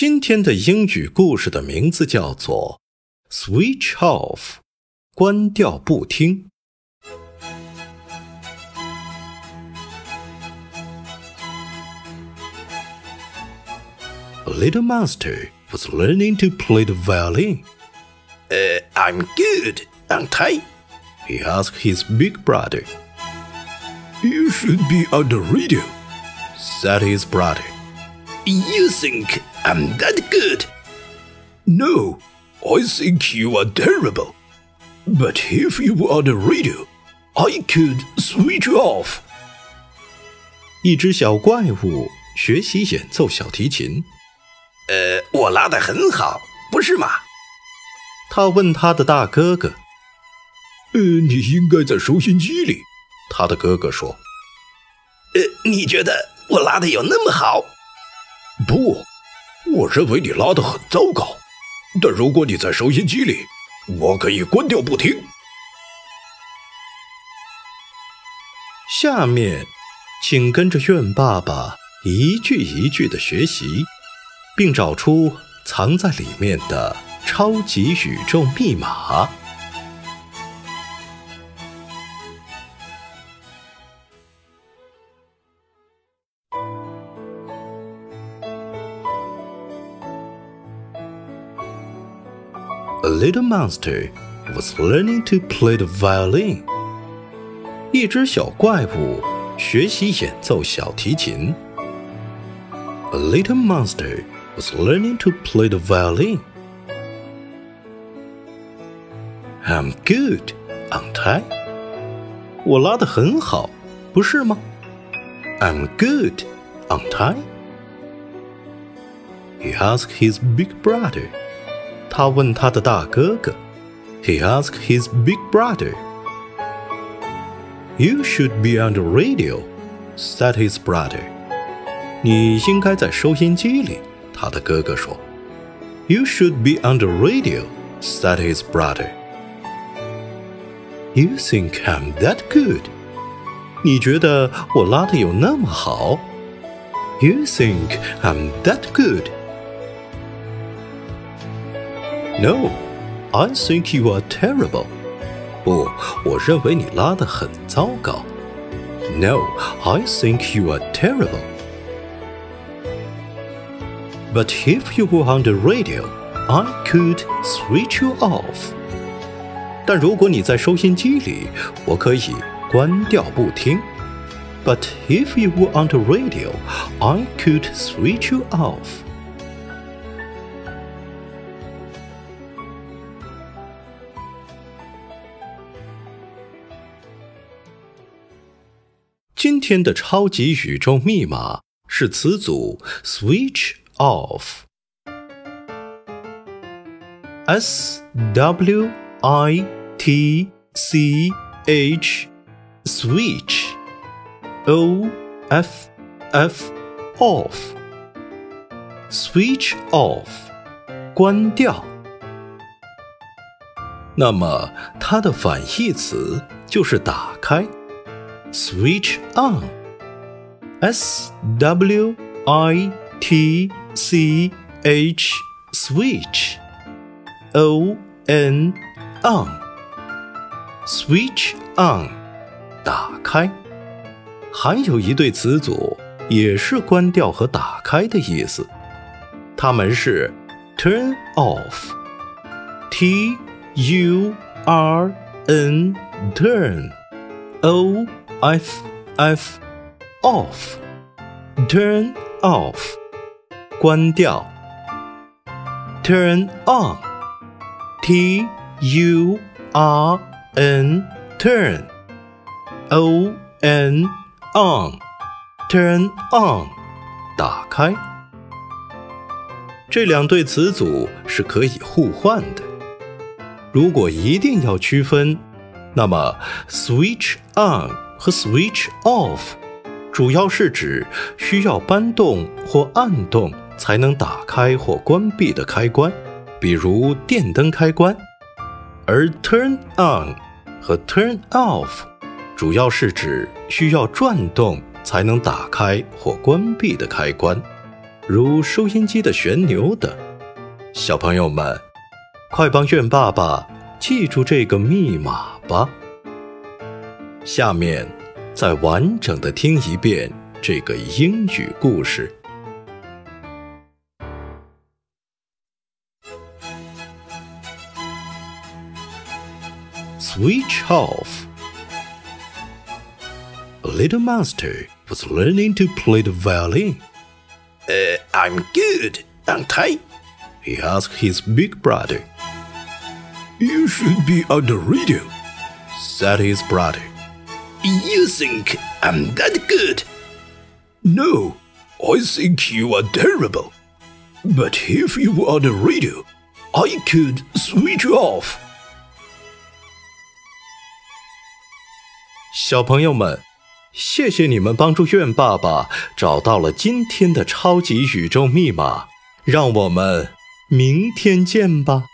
今天的英语故事的名字叫做 “Switch Off”，关掉不听。A little monster was learning to play the violin. Uh, I'm good, aren't I? He asked his big brother. You should be on the radio, said his brother. You think I'm that good? No, I think you are terrible. But if you on the radio, I could switch off. 一只小怪物学习演奏小提琴。呃，我拉的很好，不是吗？他问他的大哥哥。呃，你应该在收音机里。他的哥哥说。呃，你觉得我拉的有那么好？不，我认为你拉的很糟糕。但如果你在收音机里，我可以关掉不听。下面，请跟着炫爸爸一句一句的学习，并找出藏在里面的超级宇宙密码。A little monster was learning to play the violin. 一只小怪物学习演奏小提琴。A little monster was learning to play the violin. I'm good, aren't I? 我拉得很好，不是吗？I'm good, aren't I? He asked his big brother. 他问他的大哥哥，He asked his big brother. You should be on the radio, said his brother. 你应该在收音机里，他的哥哥说。You should be on the radio, said his brother. You think I'm that good? 你觉得我拉的有那么好？You think I'm that good? No, I think you are terrible. 不，我认为你拉得很糟糕。No, I think you are terrible. But if you were on the radio, I could switch you off. 但如果你在收音机里，我可以关掉不听。But if you were on the radio, I could switch you off. 今天的超级宇宙密码是词组 switch off。S W I T C H switch O F F off switch off 关掉。那么它的反义词就是打开。switch on. S W I T C H switch O N on switch on 打开。还有一对词组也是关掉和打开的意思，它们是 turn off. T U R N turn. O F F off. Turn off. 关掉。Turn on. T U R N turn. O N on. Turn on. 打开。这两对词组是可以互换的。如果一定要区分，那么 switch on 和 switch off 主要是指需要搬动或按动才能打开或关闭的开关，比如电灯开关；而 turn on 和 turn off 主要是指需要转动才能打开或关闭的开关，如收音机的旋钮等。小朋友们，快帮愿爸爸记住这个密码吧！下面再完整的听一遍这个英语故事。Switch off. A little master was learning to play the violin. Uh, I'm good, aren't I? He asked his big brother. You should be on the radio, said his brother. You think I'm that good? No, I think you are terrible. But if you are the radio, I could switch you off. 小朋友们，谢谢你们帮助苑爸爸找到了今天的超级宇宙密码。让我们明天见吧。